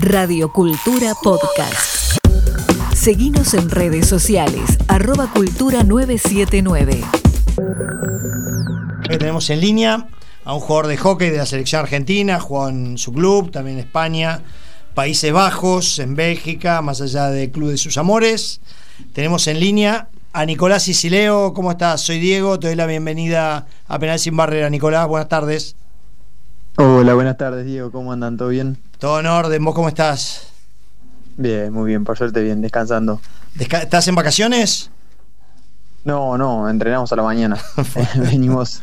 Radio Cultura Podcast. Seguimos en redes sociales, arroba cultura 979. Tenemos en línea a un jugador de hockey de la selección argentina, jugó en su club, también en España, Países Bajos, en Bélgica, más allá del club de sus amores. Tenemos en línea a Nicolás Sicileo. ¿Cómo estás? Soy Diego, te doy la bienvenida a Penal Sin Barrera. Nicolás, buenas tardes. Hola, buenas tardes, Diego. ¿Cómo andan? ¿Todo bien? Todo en orden. ¿Vos cómo estás? Bien, muy bien, por suerte bien, descansando. ¿Estás en vacaciones? No, no, entrenamos a la mañana. Venimos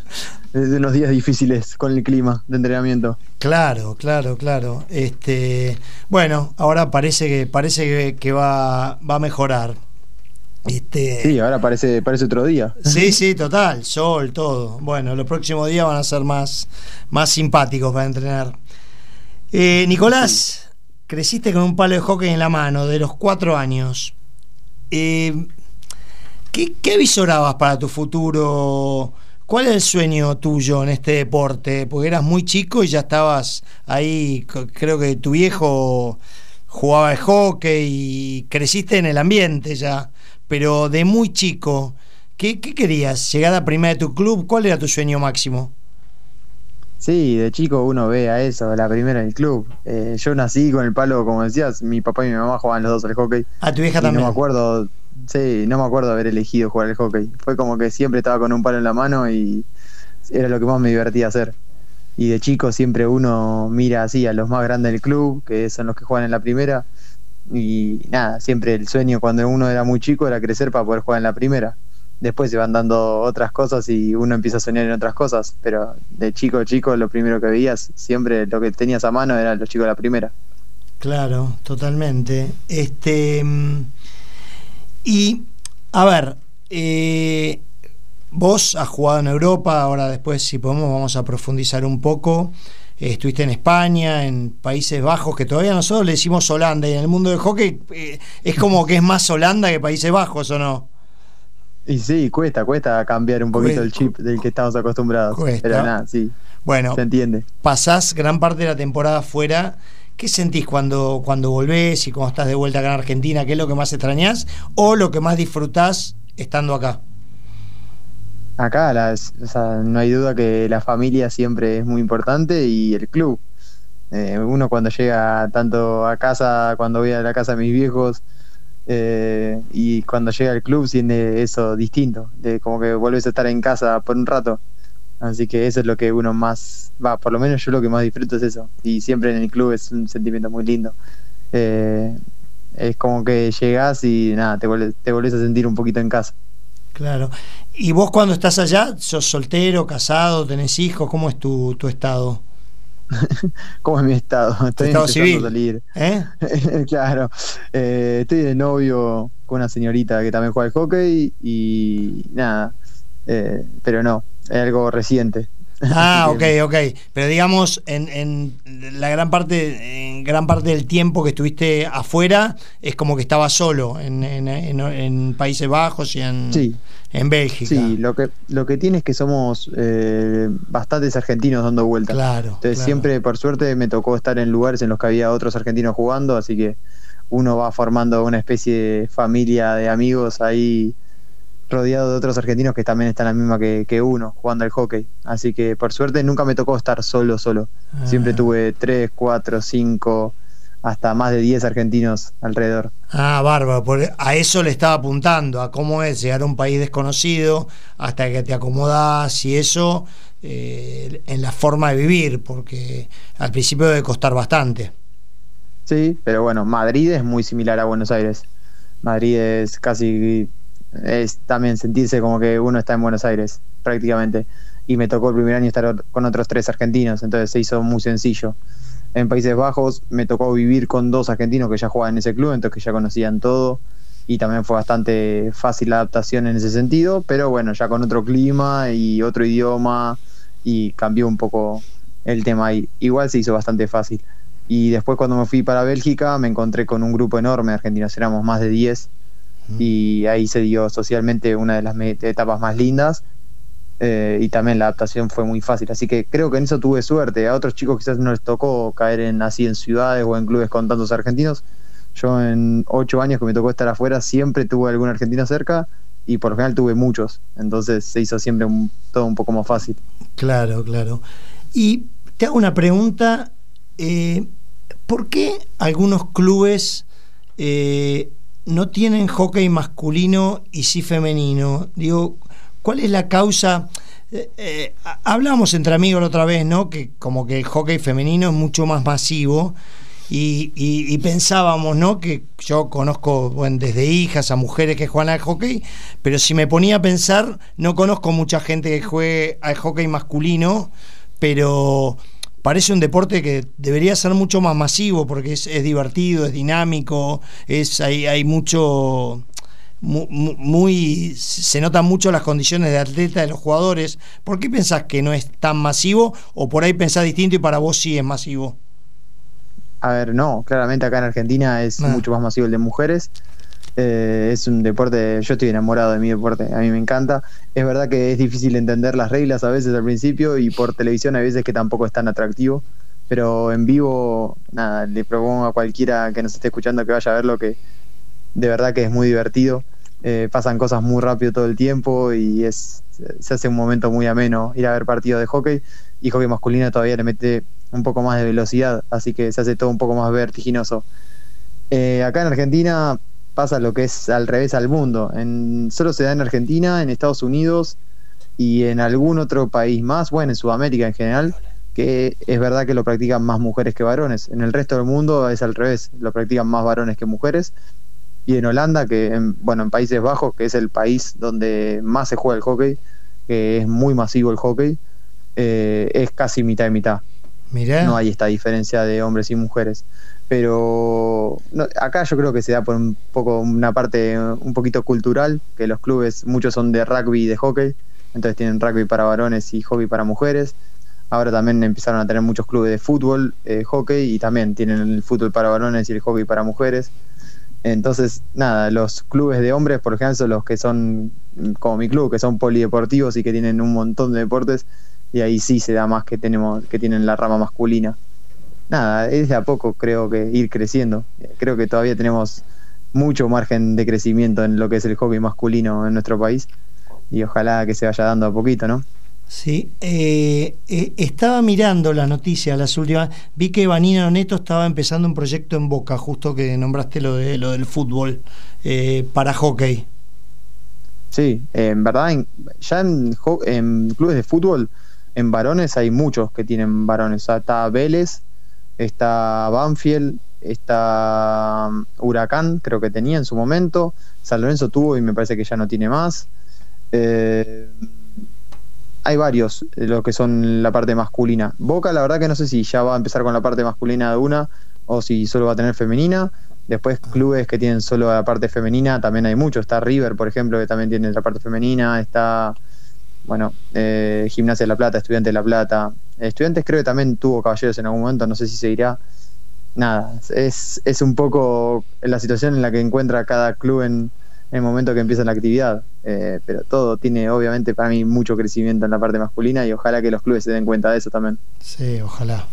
de unos días difíciles con el clima de entrenamiento. Claro, claro, claro. Este, bueno, ahora parece que parece que, va, va a mejorar. Este, sí, ahora parece, parece otro día. Sí, sí, total, sol, todo. Bueno, los próximos días van a ser más, más simpáticos para entrenar. Eh, Nicolás, creciste con un palo de hockey en la mano de los cuatro años. Eh, ¿qué, ¿Qué visorabas para tu futuro? ¿Cuál es el sueño tuyo en este deporte? Porque eras muy chico y ya estabas ahí, creo que tu viejo jugaba el hockey y creciste en el ambiente ya, pero de muy chico, ¿qué, querías? ¿Llegar a primera de tu club? ¿Cuál era tu sueño máximo? Sí, de chico uno ve a eso, la primera del club. Eh, yo nací con el palo, como decías, mi papá y mi mamá jugaban los dos al hockey. Ah, tu vieja también. No me acuerdo, Sí, no me acuerdo haber elegido jugar al hockey. Fue como que siempre estaba con un palo en la mano y era lo que más me divertía hacer. Y de chico siempre uno mira así a los más grandes del club, que son los que juegan en la primera. Y nada, siempre el sueño cuando uno era muy chico era crecer para poder jugar en la primera. Después se van dando otras cosas y uno empieza a soñar en otras cosas. Pero de chico a chico lo primero que veías, siempre lo que tenías a mano eran los chicos de la primera. Claro, totalmente. Este. Y, a ver, eh, vos has jugado en Europa, ahora después, si podemos, vamos a profundizar un poco. estuviste en España, en Países Bajos, que todavía nosotros le decimos Holanda, y en el mundo del hockey eh, es como que es más Holanda que Países Bajos, ¿o no? Y sí, cuesta, cuesta cambiar un poquito el chip del que estamos acostumbrados. Pero nada, sí. Bueno, se entiende. Pasás gran parte de la temporada fuera ¿Qué sentís cuando, cuando volvés y cuando estás de vuelta acá en Argentina? ¿Qué es lo que más extrañás o lo que más disfrutás estando acá? Acá no hay duda que la familia siempre es muy importante y el club. Eh, uno cuando llega tanto a casa, cuando voy a la casa de mis viejos eh, y cuando llega al club siente eso distinto, de como que vuelves a estar en casa por un rato. Así que eso es lo que uno más, va, por lo menos yo lo que más disfruto es eso. Y siempre en el club es un sentimiento muy lindo. Eh, es como que llegas y nada, te volvés a sentir un poquito en casa. Claro. ¿Y vos cuando estás allá, sos soltero, casado, tenés hijos? ¿Cómo es tu, tu estado? ¿Cómo es mi estado? Estoy estado civil? salir. ¿Eh? claro. Eh, estoy de novio con una señorita que también juega al hockey y nada. Eh, pero no, es algo reciente. Ah, ok, ok. Pero digamos, en, en, la gran parte, en gran parte del tiempo que estuviste afuera, es como que estabas solo en, en Países Bajos y en, en Bélgica. Sí, lo que, lo que tiene es que somos eh, bastantes argentinos dando vueltas. Claro. Entonces siempre, por suerte, me tocó estar en lugares en los que había otros argentinos jugando, así que uno va formando una especie de familia de amigos ahí rodeado de otros argentinos que también están la misma que, uno, jugando al hockey. Así que por suerte nunca me tocó estar solo, solo. Siempre ah. tuve tres, cuatro, cinco, hasta más de diez argentinos alrededor. Ah, bárbaro, a eso le estaba apuntando, a cómo es llegar a un país desconocido, hasta que te acomodás y eso eh, en la forma de vivir, porque al principio debe costar bastante. Sí, pero bueno, Madrid es muy similar a Buenos Aires. Madrid es casi es también sentirse como que uno está en Buenos Aires, prácticamente. Y me tocó el primer año estar con otros tres argentinos, entonces se hizo muy sencillo. En Países Bajos me tocó vivir con dos argentinos que ya jugaban en ese club, entonces que ya conocían todo. Y también fue bastante fácil la adaptación en ese sentido, pero bueno, ya con otro clima y otro idioma y cambió un poco el tema ahí. Igual se hizo bastante fácil. Y después cuando me fui para Bélgica me encontré con un grupo enorme de argentinos, éramos más de 10 y ahí se dio socialmente una de las etapas más lindas. eh, y también la adaptación fue muy fácil. Así que creo que en eso tuve suerte. A otros chicos quizás no les tocó caer en así en ciudades o en clubes con tantos argentinos. Yo en ocho años que me tocó estar afuera siempre tuve algún argentino cerca y por lo general tuve muchos. Entonces se hizo siempre todo un poco más fácil. Claro, claro. Y te hago una pregunta. Eh, ¿Por qué algunos clubes eh, no tienen hockey masculino y sí femenino? Digo, ¿Cuál es la causa? Eh, eh, hablamos entre amigos la otra vez, ¿no? Que como que el hockey femenino es mucho más masivo. Y, pensábamos, ¿no? Que yo conozco desde hijas a mujeres que juegan al hockey, pero si me ponía a pensar, no conozco mucha gente que juegue al hockey masculino, pero parece un deporte que debería ser mucho más masivo porque es, divertido, es dinámico, es hay, hay mucho muy, se notan mucho las condiciones de atleta de los jugadores. ¿Por qué pensás que no es tan masivo o por ahí pensás distinto y para vos sí es masivo? A ver, no, claramente acá en Argentina es ah. mucho más masivo el de mujeres. Eh, es un deporte, yo estoy enamorado de mi deporte, a mí me encanta. Es verdad que es difícil entender las reglas a veces al principio y por televisión hay veces que tampoco es tan atractivo, pero en vivo, nada, le propongo a cualquiera que nos esté escuchando que vaya a verlo que de verdad que es muy divertido. Eh, pasan cosas muy rápido todo el tiempo y es se hace un momento muy ameno ir a ver partidos de hockey y hockey masculino todavía le mete un poco más de velocidad, así que se hace todo un poco más vertiginoso. Eh, acá en Argentina pasa lo que es al revés al mundo. En, solo se da en Argentina, en Estados Unidos y en algún otro país más, bueno, en Sudamérica en general, que es verdad que lo practican más mujeres que varones. En el resto del mundo es al revés, lo practican más varones que mujeres y en Holanda, que en, bueno, en Países Bajos, que es el país donde más se juega el hockey, que es muy masivo el hockey, eh, es casi mitad y mitad. No hay esta diferencia de hombres y mujeres. Pero acá yo creo que se da por un poco una parte un poquito cultural, que los clubes, muchos son de rugby y de hockey, entonces tienen rugby para varones y hockey para mujeres. Ahora también empezaron a tener muchos clubes de fútbol, eh, hockey, y también tienen el fútbol para varones y el hockey para mujeres. Entonces, nada, los clubes de hombres, por ejemplo, son los que son, como mi club, que son polideportivos y que tienen un montón de deportes, y ahí sí se da más que tenemos, que tienen la rama masculina. Nada, es de a poco creo que ir creciendo. Creo que todavía tenemos mucho margen de crecimiento en lo que es el hockey masculino en nuestro país, y ojalá que se vaya dando a poquito, ¿no? Sí, eh, eh, estaba mirando las noticias, las últimas. Vi que Vanina Neto estaba empezando un proyecto en Boca, justo que nombraste lo de lo del fútbol eh, para hockey. Sí, en verdad, ya en, clubes de fútbol, en varones hay muchos que tienen varones. está Vélez, está Banfield, está um, Huracán, creo que tenía en su momento. San Lorenzo tuvo y me parece que ya no tiene más. Eh, hay varios, eh, lo que son la parte masculina. Boca, la verdad que no sé si ya va a empezar con la parte masculina de una o si solo va a tener femenina. Después clubes que tienen solo la parte femenina, también hay muchos. Está River, por ejemplo, que también tiene la parte femenina. Está, bueno, eh, Gimnasia de la Plata, Estudiantes de la Plata. Estudiantes creo que también tuvo caballeros en algún momento, no sé si seguirá. Nada, es, es un poco la situación en la que encuentra cada club en, en el momento que empieza la actividad. Eh, pero todo tiene obviamente para mí mucho crecimiento en la parte masculina y ojalá que los clubes se den cuenta de eso también. Sí, ojalá.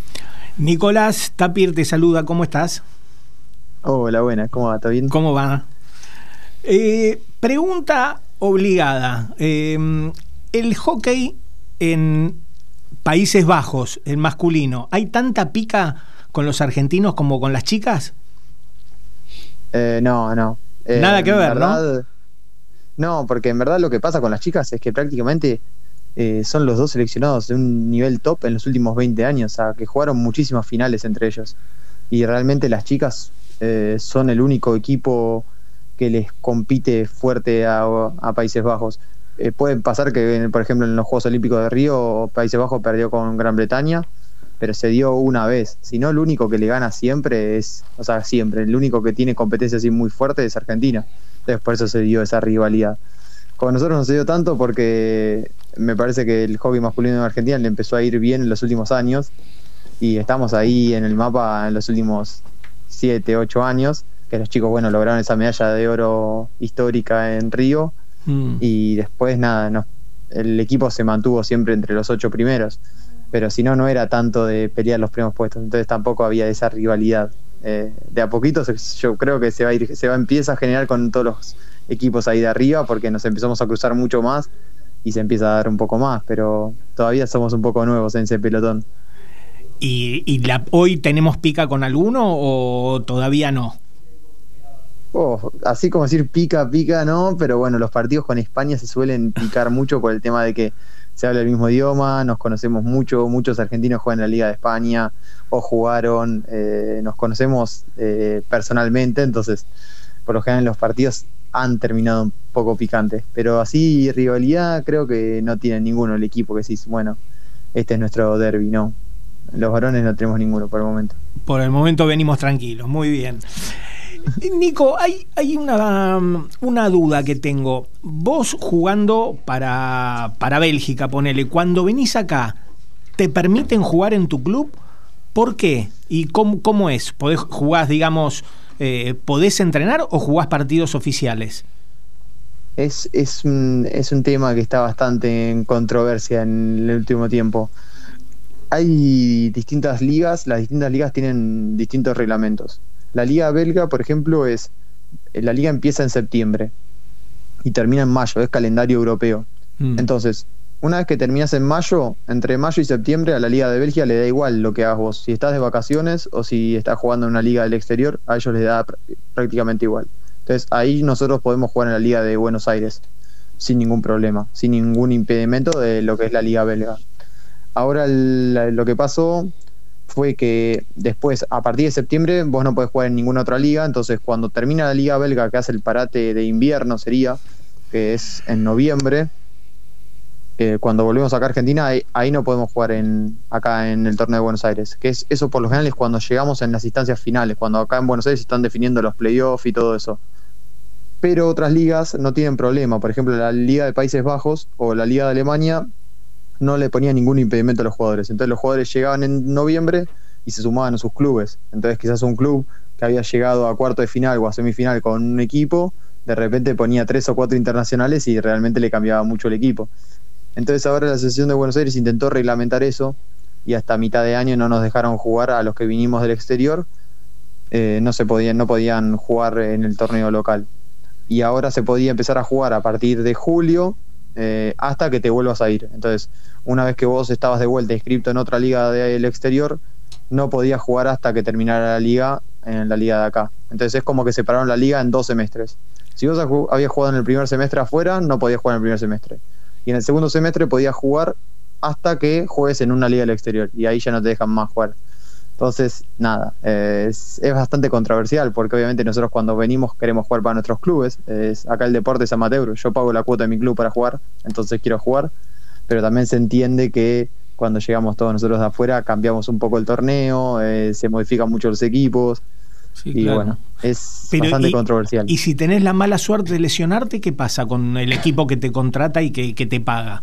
Nicolás Tapir te saluda, ¿cómo estás? Hola, buena, ¿cómo va? ¿Todo bien? ¿Cómo va? Eh, pregunta obligada. Eh, el hockey en Países Bajos, el masculino, ¿hay tanta pica con los argentinos como con las chicas? no, no. Nada que ver, ¿no? No, porque en verdad lo que pasa con las chicas es que prácticamente eh, son los dos seleccionados de un nivel top en los últimos 20 años, o sea, que jugaron muchísimas finales entre ellos. Y realmente las chicas eh, son el único equipo que les compite fuerte a, Países Bajos. Eh, puede pasar que, por ejemplo, en los Juegos Olímpicos de Río, Países Bajos perdió con Gran Bretaña, pero se dio una vez. Si no, el único que le gana siempre es, o sea, siempre, el único que tiene competencia así muy fuerte es Argentina. Entonces, por eso se dio esa rivalidad. Con nosotros no se dio tanto porque me parece que el hobby masculino en Argentina le empezó a ir bien en los últimos años y estamos ahí en el mapa en los últimos 7, 8 años, que los chicos, bueno, lograron esa medalla de oro histórica en Río mm. y después nada, nos el equipo se mantuvo siempre entre los ocho primeros, pero si no, no era tanto de pelear los primeros puestos, entonces tampoco había esa rivalidad. Eh, de a poquito yo creo que se va a ir, se va empieza a generar con todos los equipos ahí de arriba porque nos empezamos a cruzar mucho más y se empieza a dar un poco más, pero todavía somos un poco nuevos en ese pelotón. ¿Y, la, hoy tenemos pica con alguno o todavía no? Oh, así como decir pica, pica, no, pero bueno, los partidos con España se suelen picar mucho por el tema de que se habla el mismo idioma, nos conocemos mucho, muchos argentinos juegan en la Liga de España o jugaron, eh, nos conocemos eh, personalmente, entonces por lo general los partidos han terminado un poco picantes, pero así rivalidad creo que no tiene ninguno el equipo que decís, bueno, este es nuestro derby, no. Los varones no tenemos ninguno por el momento. Por el momento venimos tranquilos, muy bien. Nico, hay, hay una, una, duda que tengo. Vos jugando para, para Bélgica, ponele, cuando venís acá, ¿te permiten jugar en tu club? ¿Por qué? ¿Y cómo, cómo es? ¿Podés jugar, digamos, eh, ¿podés entrenar o jugás partidos oficiales? Es, es, es un tema que está bastante en controversia en el último tiempo. Hay distintas ligas, las distintas ligas tienen distintos reglamentos. La liga belga, por ejemplo, es la liga empieza en septiembre y termina en mayo, es calendario europeo. Mm. Entonces, una vez que terminas en mayo, entre mayo y septiembre a la Liga de Bélgica le da igual lo que hagas vos. Si estás de vacaciones o si estás jugando en una liga del exterior, a ellos les da prácticamente igual. Entonces ahí nosotros podemos jugar en la Liga de Buenos Aires sin ningún problema, sin ningún impedimento de lo que es la Liga belga. Ahora lo que pasó fue que después, a partir de septiembre, vos no podés jugar en ninguna otra liga, entonces cuando termina la Liga belga, que hace el parate de invierno sería, que es en noviembre, cuando volvemos acá a Argentina, ahí, no podemos jugar en, acá en el torneo de Buenos Aires. Que es eso por lo general es cuando llegamos en las instancias finales, cuando acá en Buenos Aires están definiendo los playoffs y todo eso. Pero otras ligas no tienen problema. Por ejemplo, la Liga de Países Bajos o la Liga de Alemania no le ponía ningún impedimento a los jugadores. Entonces los jugadores llegaban en noviembre y se sumaban a sus clubes. Entonces quizás un club que había llegado a cuarto de final o a semifinal con un equipo, de repente ponía tres o cuatro internacionales y realmente le cambiaba mucho el equipo. Entonces ahora la Asociación de Buenos Aires intentó reglamentar eso y hasta mitad de año no nos dejaron jugar a los que vinimos del exterior. Eh, no se podían, no podían jugar en el torneo local. Y ahora se podía empezar a jugar a partir de julio eh, hasta que te vuelvas a ir. Entonces, una vez que vos estabas de vuelta inscrito en otra liga del exterior, no podías jugar hasta que terminara la liga en la liga de acá. Entonces es como que separaron la liga en dos semestres. Si vos habías jugado en el primer semestre afuera, no podías jugar en el primer semestre y en el segundo semestre podías jugar hasta que juegues en una liga del exterior y ahí ya no te dejan más jugar. Entonces, nada, es, bastante controversial porque obviamente nosotros cuando venimos queremos jugar para nuestros clubes. Es, acá el deporte es amateur, yo pago la cuota de mi club para jugar, entonces quiero jugar, pero también se entiende que cuando llegamos todos nosotros de afuera cambiamos un poco el torneo, eh, se modifican mucho los equipos, y bueno, es bastante controversial. Y si tenés la mala suerte de lesionarte, ¿qué pasa con el equipo que te contrata y que, te paga?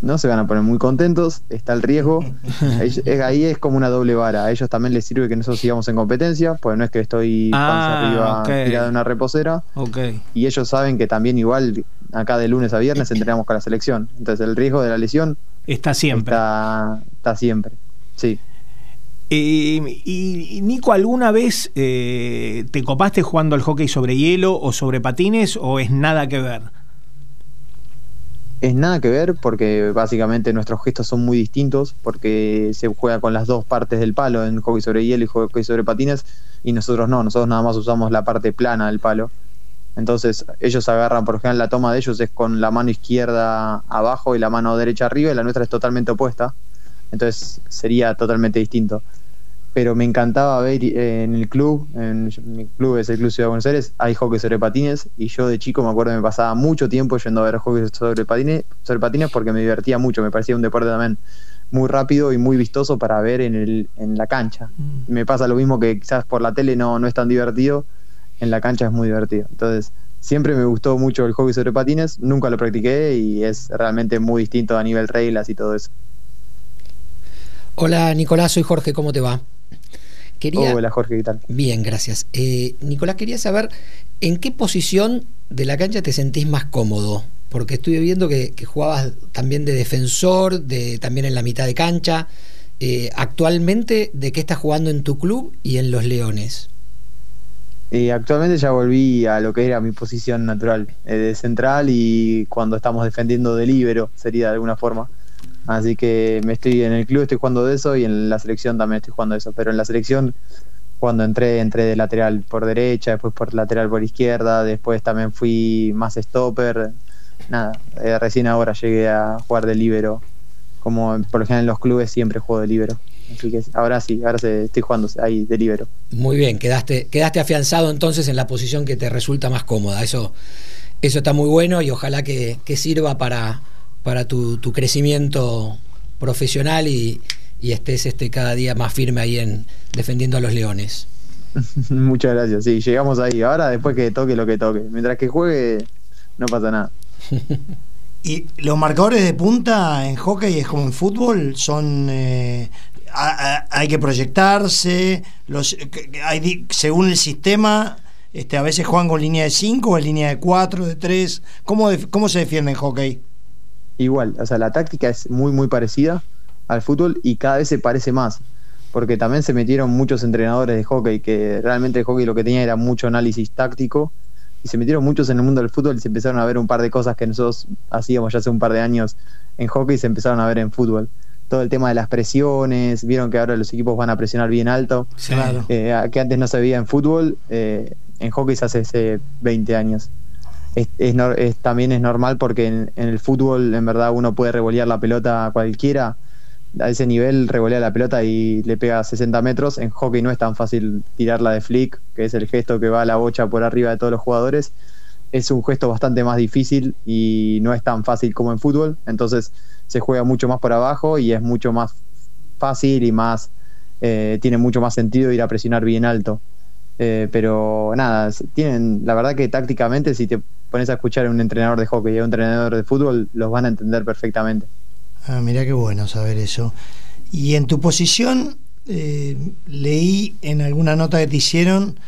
No se van a poner muy contentos, está el riesgo. ahí es como una doble vara. A ellos también les sirve que nosotros sigamos en competencia, pues no es que estoy ah, arriba tirado en una reposera. Y ellos saben que también igual acá de lunes a viernes entrenamos con la selección. Entonces el riesgo de la lesión está siempre. Está, está siempre. Sí. Eh, y, Nico, ¿alguna vez eh, te copaste jugando al hockey sobre hielo o sobre patines o es nada que ver? Es nada que ver porque básicamente nuestros gestos son muy distintos porque se juega con las dos partes del palo en hockey sobre hielo y hockey sobre patines y nosotros no, nosotros nada más usamos la parte plana del palo. Entonces ellos agarran, por ejemplo, la toma de ellos es con la mano izquierda abajo y la mano derecha arriba y la nuestra es totalmente opuesta. Entonces sería totalmente distinto pero me encantaba ver eh, en el club, en mi club es el Club Ciudad de Buenos Aires, hay hockey sobre patines y yo de chico me acuerdo que me pasaba mucho tiempo yendo a ver hockey sobre patines, sobre patines porque me divertía mucho, me parecía un deporte también muy rápido y muy vistoso para ver en, el, en la cancha. Mm. Me pasa lo mismo que quizás por la tele no, no es tan divertido, en la cancha es muy divertido. Entonces, siempre me gustó mucho el hockey sobre patines, nunca lo practiqué y es realmente muy distinto a nivel reglas y todo eso. Hola Nicolás, soy Jorge, ¿cómo te va? Hola Jorge, ¿qué tal? Bien, gracias. Eh, Nicolás, quería saber en qué posición de la cancha te sentís más cómodo. porque estuve viendo que, que jugabas también de defensor, de, también en la mitad de cancha. Eh, actualmente, ¿de qué estás jugando en tu club y en los Leones? Y actualmente ya volví a lo que era mi posición natural, eh, de central y cuando estamos defendiendo de libero, sería de alguna forma. Así que me estoy en el club estoy jugando de eso y en la selección también estoy jugando de eso. Pero en la selección, cuando entré, entré de lateral por derecha, después por lateral por izquierda, después también fui más stopper. Nada, eh, recién ahora llegué a jugar de libero. Como por lo general en los clubes siempre juego de libero. Así que ahora sí, ahora se, estoy jugando ahí de libero. Muy bien, quedaste, quedaste afianzado entonces en la posición que te resulta más cómoda. Eso, eso está muy bueno y ojalá que, que sirva para, para tu, tu crecimiento profesional y, y, estés este, cada día más firme ahí en defendiendo a los leones. Muchas gracias. Sí, llegamos ahí. Ahora después que toque lo que toque. Mientras que juegue, no pasa nada. Y los marcadores de punta en hockey es como en fútbol, son eh, hay que proyectarse, los, hay, según el sistema, este, a veces juegan con línea de 5 o en línea de 4, de 3. ¿Cómo, ¿Cómo se defiende en hockey? Igual, o sea, la táctica es muy, muy parecida al fútbol y cada vez se parece más. Porque también se metieron muchos entrenadores de hockey, que realmente el hockey lo que tenía era mucho análisis táctico, y se metieron muchos en el mundo del fútbol y se empezaron a ver un par de cosas que nosotros hacíamos ya hace un par de años en hockey y se empezaron a ver en fútbol todo el tema de las presiones, vieron que ahora los equipos van a presionar bien alto, claro. eh, que antes no se veía en fútbol, eh, en hockey se hace hace 20 años. También es normal porque en, en, el fútbol en verdad uno puede revolear la pelota a cualquiera, a ese nivel revolea la pelota y le pega a 60 metros, en hockey no es tan fácil tirarla de flick, que es el gesto que va a la bocha por arriba de todos los jugadores, es un gesto bastante más difícil y no es tan fácil como en fútbol, entonces se juega mucho más por abajo y es mucho más fácil y más eh, tiene mucho más sentido ir a presionar bien alto. Eh, pero nada, tienen, la verdad que tácticamente si te pones a escuchar a un entrenador de hockey y a un entrenador de fútbol, los van a entender perfectamente. Ah, mira qué bueno saber eso. Y en tu posición, eh, leí en alguna nota que te hicieron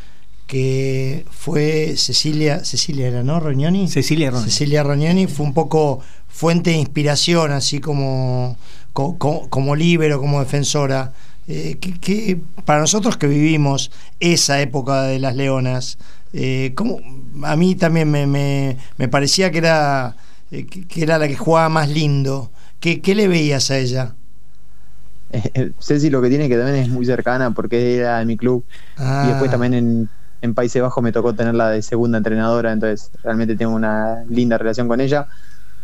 que fue Cecilia, Cecilia era, ¿no? Rognoni. Cecilia Rognoni. Cecilia Rognoni fue un poco fuente de inspiración, así como, como, como líbero, como defensora. Eh, que, que, para nosotros que vivimos esa época de las leonas, eh, como, a mí también me, me, me parecía que era, eh, que era la que jugaba más lindo. ¿Qué, qué le veías a ella? Eh, Ceci lo que tiene que también es muy cercana porque era de mi club ah. y después también en, en Países Bajos me tocó tenerla de segunda entrenadora, entonces realmente tengo una linda relación con ella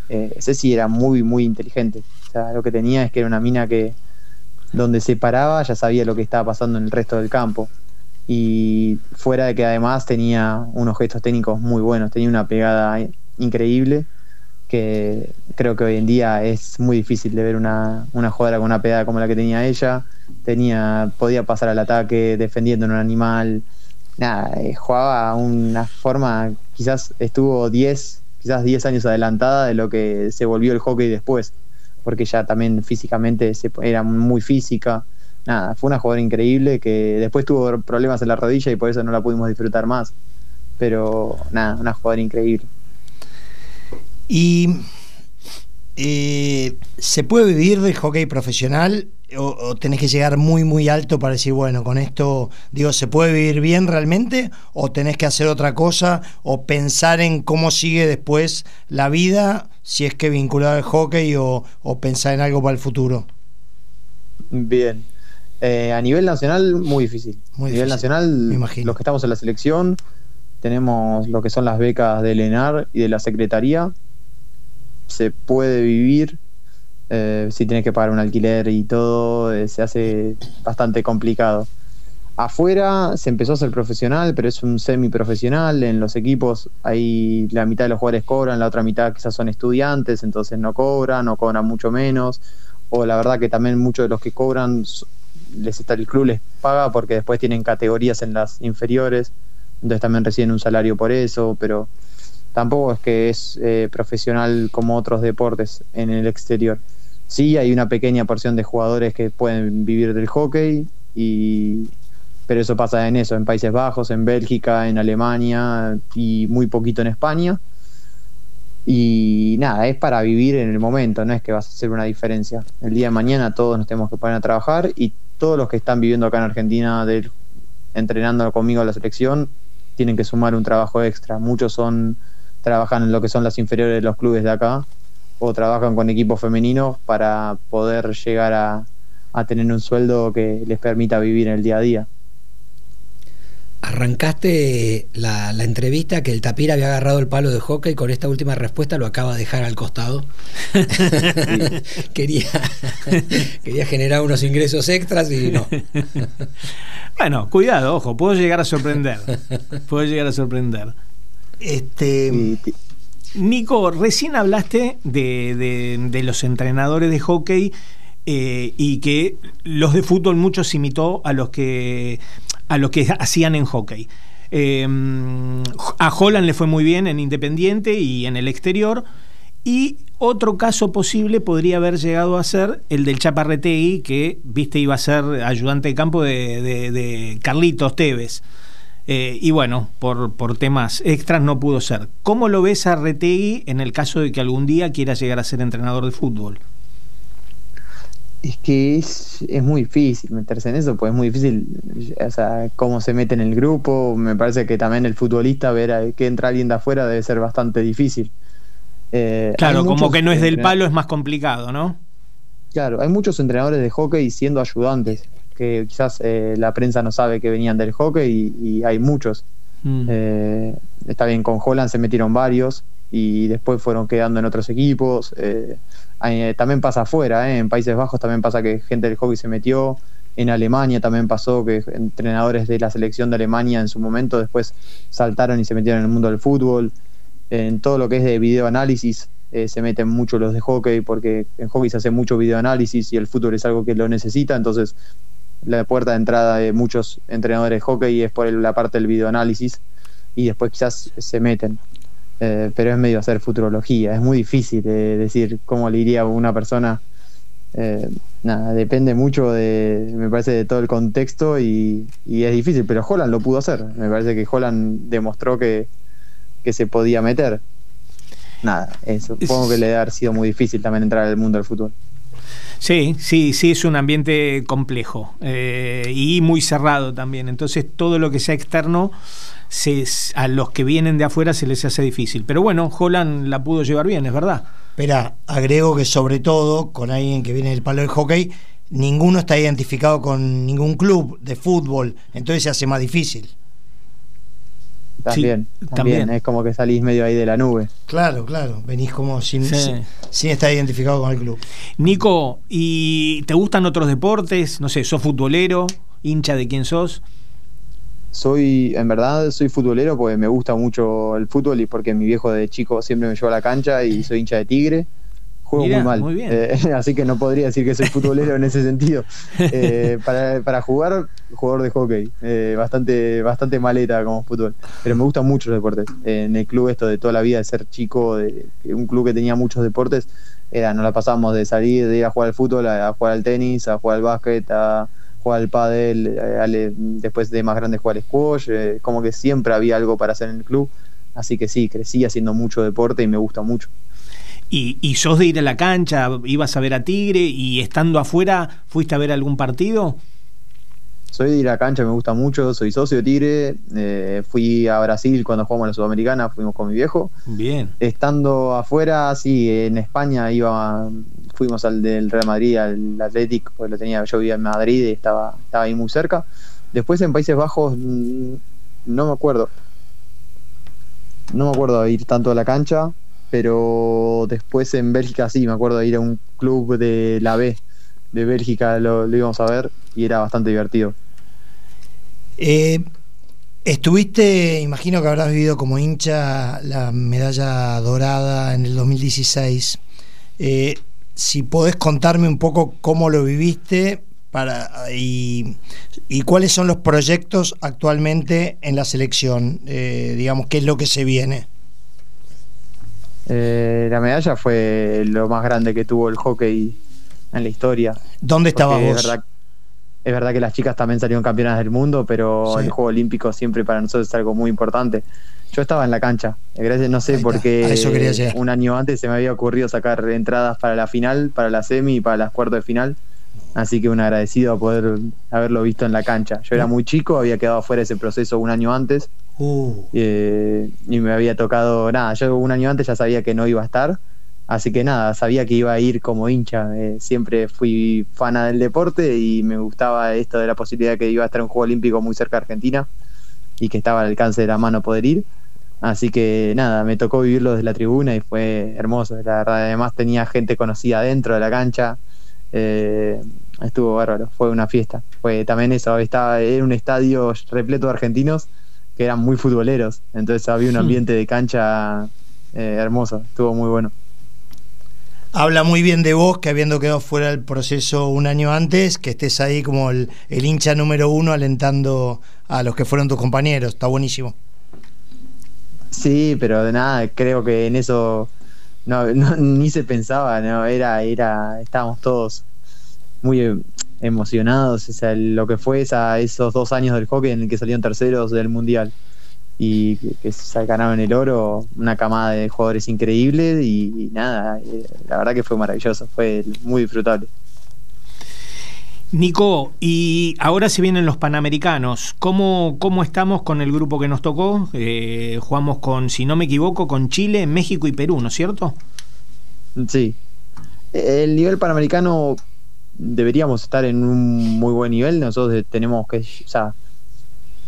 eh, Ceci era muy, muy inteligente. O sea, lo que tenía es que era una mina que donde se paraba ya sabía lo que estaba pasando en el resto del campo. Y fuera de que además tenía unos gestos técnicos muy buenos, tenía una pegada increíble que creo que hoy en día es muy difícil de ver una, una jugadora con una pegada como la que tenía ella. Tenía, podía pasar al ataque defendiendo en un animal. Nada, eh, jugaba una forma, quizás estuvo 10, quizás 10 años adelantada de lo que se volvió el hockey después, porque ya también físicamente se, era muy física. Nada, fue una jugadora increíble que después tuvo problemas en la rodilla y por eso no la pudimos disfrutar más. Pero nada, una jugadora increíble. Y eh, ¿se puede vivir del hockey profesional o, o, tenés que llegar muy muy alto para decir, bueno, con esto, digo, ¿se puede vivir bien realmente? ¿O tenés que hacer otra cosa? ¿O pensar en cómo sigue después la vida, si es que vinculado al hockey o, o pensar en algo para el futuro? Bien. Eh, a nivel nacional, muy difícil. Muy a nivel difícil, nacional, los que estamos en la selección, tenemos lo que son las becas del ENAR y de la Secretaría. Se puede vivir, eh, si tienes que pagar un alquiler y todo, eh, se hace bastante complicado. Afuera se empezó a ser profesional, pero es un semiprofesional. En los equipos, ahí la mitad de los jugadores cobran, la otra mitad quizás son estudiantes, entonces no cobran, o cobran mucho menos. O la verdad que también muchos de los que cobran, les está el club les paga porque después tienen categorías en las inferiores, entonces también reciben un salario por eso, pero tampoco es que es eh, profesional como otros deportes en el exterior. Sí, hay una pequeña porción de jugadores que pueden vivir del hockey, y, pero eso pasa en eso, en Países Bajos, en Bélgica, en Alemania y muy poquito en España. Y nada, es para vivir en el momento, no es que vas a hacer una diferencia. El día de mañana todos nos tenemos que poner a trabajar y todos los que están viviendo acá en Argentina, del, entrenando conmigo a la selección, tienen que sumar un trabajo extra. Muchos son trabajan en lo que son las inferiores de los clubes de acá o trabajan con equipos femeninos para poder llegar a, a tener un sueldo que les permita vivir en el día a día. Arrancaste la, la, entrevista que el Tapir había agarrado el palo de hockey con esta última respuesta lo acaba de dejar al costado. quería, quería generar unos ingresos extras y no. bueno, cuidado, ojo, puedo llegar a sorprender. Puedo llegar a sorprender. Este. Nico, recién hablaste de, de, de los entrenadores de hockey eh, y que los de fútbol muchos imitó a los que a los que hacían en hockey. Eh, a Holland le fue muy bien en Independiente y en el exterior. Y otro caso posible podría haber llegado a ser el del Chaparretegui, que viste iba a ser ayudante de campo de Carlitos Tevez. Eh, y bueno, por, por, temas extras no pudo ser. ¿Cómo lo ves a Retegui en el caso de que algún día quiera llegar a ser entrenador de fútbol? Es que es, es, muy difícil meterse en eso, pues es muy difícil, o sea, cómo se mete en el grupo, me parece que también el futbolista ver a, que entra alguien de afuera debe ser bastante difícil. Eh, claro, como que no es del palo es más complicado, ¿no? Claro, hay muchos entrenadores de hockey siendo ayudantes, que quizás eh, la prensa no sabe que venían del hockey y, y hay muchos. Mm. Eh, está bien, con Holland se metieron varios y después fueron quedando en otros equipos. Eh, eh, también pasa afuera, eh, en Países Bajos también pasa que gente del hockey se metió, en Alemania también pasó que entrenadores de la selección de Alemania en su momento después saltaron y se metieron en el mundo del fútbol. En todo lo que es de videoanálisis se meten mucho los de hockey porque en hockey se hace mucho videoanálisis y el fútbol es algo que lo necesita, entonces la puerta de entrada de muchos entrenadores de hockey es por la parte del videoanálisis y después quizás se meten. Eh, pero es medio hacer futurología, es muy difícil eh, decir cómo le iría a una persona. Eh, nada, depende mucho de, me parece, de todo el contexto y, y, es difícil, pero Holland lo pudo hacer. Me parece que Holland demostró que, que se podía meter. Nada, eso, supongo que le debe haber sido muy difícil también entrar al mundo del fútbol. Sí, sí, sí, es un ambiente complejo eh, y muy cerrado también. Entonces, todo lo que sea externo se, a los que vienen de afuera se les hace difícil. Pero bueno, Holland la pudo llevar bien, es verdad. Espera, agrego que sobre todo con alguien que viene del palo del hockey, ninguno está identificado con ningún club de fútbol, entonces se hace más difícil. También, sí, también, también, es como que salís medio ahí de la nube. Claro, claro, venís como sin, sí. sin, sin, estar identificado con el club. Nico, ¿y te gustan otros deportes? No sé, ¿sos futbolero? ¿Hincha de quién sos? Soy, en verdad, soy futbolero porque me gusta mucho el fútbol y porque mi viejo de chico siempre me llevó a la cancha y soy hincha de Tigre. Juego Mirá, muy mal, muy eh, así que no podría decir que soy futbolero en ese sentido. Eh, para, para, jugar, jugador de hockey, eh, bastante, bastante maleta como fútbol, pero me gustan mucho los deportes. en el club esto de toda la vida, de ser chico, de un club que tenía muchos deportes, era, nos la pasamos de salir, de ir a jugar al fútbol, a, a jugar al tenis, a jugar al básquet, a jugar al pádel, eh, después de más grande jugar al squash, eh, como que siempre había algo para hacer en el club, así que sí, crecí haciendo mucho deporte y me gusta mucho. ¿Y, y sos de ir a la cancha, ibas a ver a Tigre y estando afuera, fuiste a ver algún partido? Soy de ir a la cancha, me gusta mucho, soy socio de Tigre, eh, fui a Brasil cuando jugamos a la Sudamericana, fuimos con mi viejo. Bien. Estando afuera, sí, en España iba fuimos al del Real Madrid, al Atlético, porque lo tenía, yo vivía en Madrid y estaba, estaba ahí muy cerca. Después en Países Bajos mm, no me acuerdo. No me acuerdo de ir tanto a la cancha, pero después en Bélgica sí, me acuerdo de ir a un club de la B de Bélgica, lo, lo íbamos a ver y era bastante divertido. Eh, estuviste, imagino que habrás vivido como hincha la medalla dorada en el 2016. Eh, si podés contarme un poco cómo lo viviste para, y, y cuáles son los proyectos actualmente en la selección, eh, digamos, qué es lo que se viene. Eh, la medalla fue lo más grande que tuvo el hockey en la historia. ¿Dónde estabas vos? Es verdad, es verdad, que las chicas también salieron campeonas del mundo, pero sí. el Juego Olímpico siempre para nosotros es algo muy importante. Yo estaba en la cancha, gracias, no sé Ahí está, por a eso un año antes se me había ocurrido sacar entradas para la final, para la semi y para las cuartos de final. Así que un agradecido a poder haberlo visto en la cancha. Yo era muy chico, había quedado fuera de ese proceso un año antes. Uh, eh, y me había tocado, nada, yo un año antes ya sabía que no iba a estar, así que nada, sabía que iba a ir como hincha, eh, siempre fui fana del deporte y me gustaba esto de la posibilidad de que iba a estar un Juego Olímpico muy cerca de Argentina y que estaba al alcance de la mano poder ir, así que nada, me tocó vivirlo desde la tribuna y fue hermoso, la verdad, además tenía gente conocida dentro de la cancha, eh, estuvo bárbaro, fue una fiesta, fue también eso, estaba, era un estadio repleto de argentinos que eran muy futboleros. Entonces había un ambiente de cancha eh, hermoso, estuvo muy bueno. habla muy bien de vos, que habiendo quedado fuera del proceso un año antes, que estés ahí como el, el hincha número uno alentando a los que fueron tus compañeros. Está buenísimo. Sí, pero de nada, creo que en eso no, ni se pensaba, no, era, era, estábamos todos muy emocionados, o lo que fue esa, esos dos años del hockey en el que salieron terceros del mundial y que, que se ganaron el oro, una camada de jugadores increíbles y, y nada, eh, la verdad que fue maravilloso, fue muy disfrutable. Nico, y ahora se vienen los Panamericanos. ¿Cómo, cómo estamos con el grupo que nos tocó? Eh, jugamos con, si no me equivoco, con Chile, México y Perú, ¿no es cierto? Sí. El nivel panamericano deberíamos estar en un muy buen nivel. Nosotros tenemos que, o sea,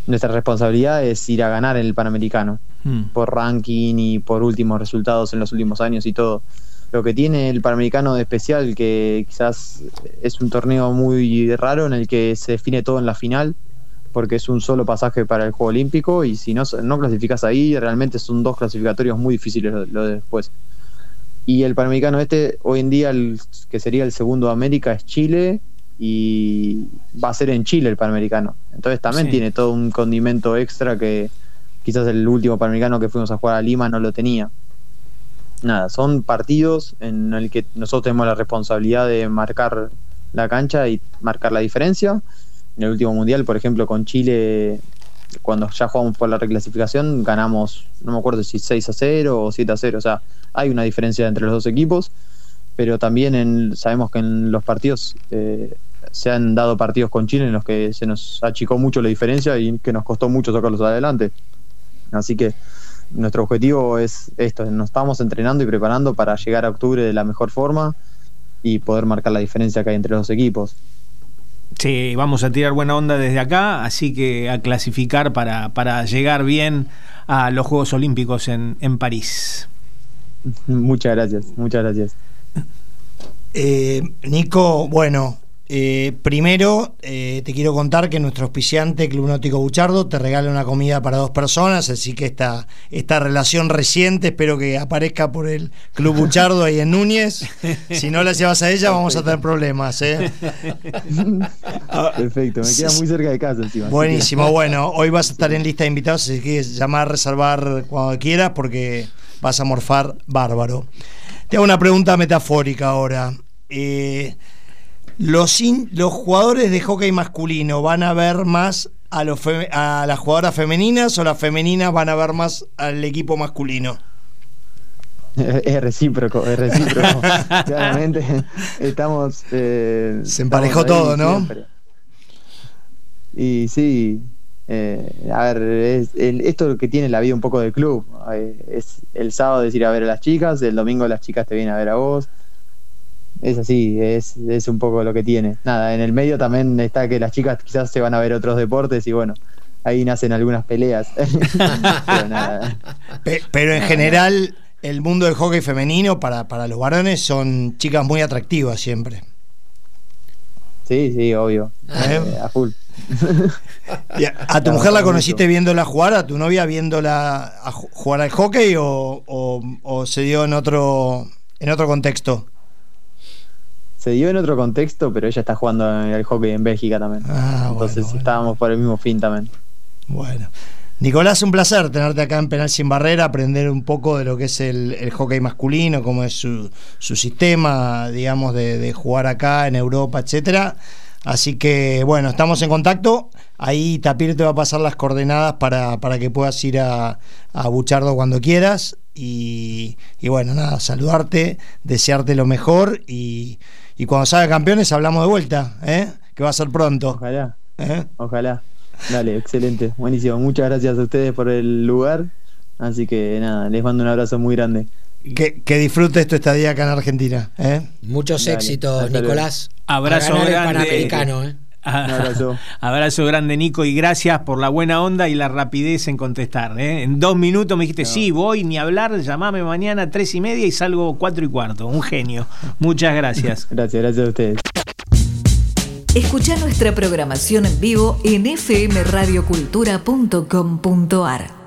nuestra responsabilidad es ir a ganar en el panamericano Mm. por ranking y por últimos resultados en los últimos años y todo. Lo que tiene el panamericano de especial, que quizás es un torneo muy raro en el que se define todo en la final, porque es un solo pasaje para el Juego Olímpico y si no, no clasificas ahí, realmente son dos clasificatorios muy difíciles lo, lo de después. Y el Panamericano este, hoy en día, el, que sería el segundo de América, es Chile y va a ser en Chile el Panamericano. Entonces también Sí. tiene todo un condimento extra que quizás el último Panamericano que fuimos a jugar a Lima no lo tenía. Nada, son partidos en el que nosotros tenemos la responsabilidad de marcar la cancha y marcar la diferencia. En el último mundial, por ejemplo, con Chile, cuando ya jugamos por la reclasificación, ganamos, no me acuerdo si 6 a 0 o 7 a 0. O sea, hay una diferencia entre los dos equipos, pero también en- sabemos que en los partidos eh, se han dado partidos con Chile en los que se nos achicó mucho la diferencia y que nos costó mucho sacarlos adelante. Así que nuestro objetivo es esto, nos estamos entrenando y preparando para llegar a octubre de la mejor forma y poder marcar la diferencia que hay entre los equipos. Sí, vamos a tirar buena onda desde acá, así que a clasificar para, para llegar bien a los Juegos Olímpicos en, en París. muchas gracias, muchas gracias. Eh, Nico, bueno, eh, primero eh, te quiero contar que nuestro auspiciante Club Náutico Buchardo te regala una comida para dos personas, así que esta, esta relación reciente espero que aparezca por el Club Buchardo ahí en Núñez. Si no la llevas a ella vamos a tener problemas. ¿eh? Perfecto, me queda muy cerca de casa encima. Buenísimo, bueno, hoy vas a estar en lista de invitados, así que llamar, reservar cuando quieras porque vas a morfar bárbaro. Te hago una pregunta metafórica ahora. Eh, los, in- ¿Los jugadores de hockey masculino van a ver más a, los fe- a las jugadoras femeninas o las femeninas van a ver más al equipo masculino? Es recíproco, es recíproco. Claramente estamos. eh, Se emparejó estamos todo, ¿no? siempre. Y sí, eh, a ver, es, el- esto que tiene la vida un poco del club. eh, es el sábado es ir a ver a las chicas, el domingo las chicas te vienen a ver a vos. Es así, es, es un poco lo que tiene. Nada, en el medio también está que las chicas quizás se van a ver otros deportes y bueno, ahí nacen algunas peleas. Pero nada. Pe- pero en general, el mundo del hockey femenino para, para los varones son chicas muy atractivas siempre. Sí, sí, obvio. ¿Eh? Eh, a full. Y a, a tu mujer la mucho. conociste viéndola jugar? ¿A tu novia viéndola a jugar al hockey o, o- o se dio en otro, en otro contexto? Se dio en otro contexto, pero ella está jugando al hockey en Bélgica también. Ah, Entonces bueno, bueno. estábamos por el mismo fin también. Bueno. Nicolás, un placer tenerte acá en Penal Sin Barrera, aprender un poco de lo que es el, el hockey masculino, cómo es su, su sistema, digamos, de, de jugar acá en Europa, etcétera. Así que bueno, estamos en contacto. Ahí Tapir te va a pasar las coordenadas para, para que puedas ir a, a Buchardo cuando quieras. Y, y, bueno, nada, saludarte, desearte lo mejor y, y cuando salga campeones hablamos de vuelta, ¿eh? que va a ser pronto. Ojalá. ¿Eh? Ojalá. Dale, excelente, buenísimo. Muchas gracias a ustedes por el lugar. Así que nada, les mando un abrazo muy grande. Que, que disfrutes tu estadía acá en Argentina. ¿eh? Muchos Dale, éxitos, Nicolás. Abrazo grande. ¿eh? Abrazo. Abrazo grande, Nico, y gracias por la buena onda y la rapidez en contestar. ¿eh? En dos minutos me dijiste, no. sí, voy, ni hablar, llamame mañana a tres y media y salgo cuatro y cuarto. Un genio. Muchas gracias. gracias, gracias a ustedes. Escucha nuestra programación en vivo en fmradiocultura.com.ar.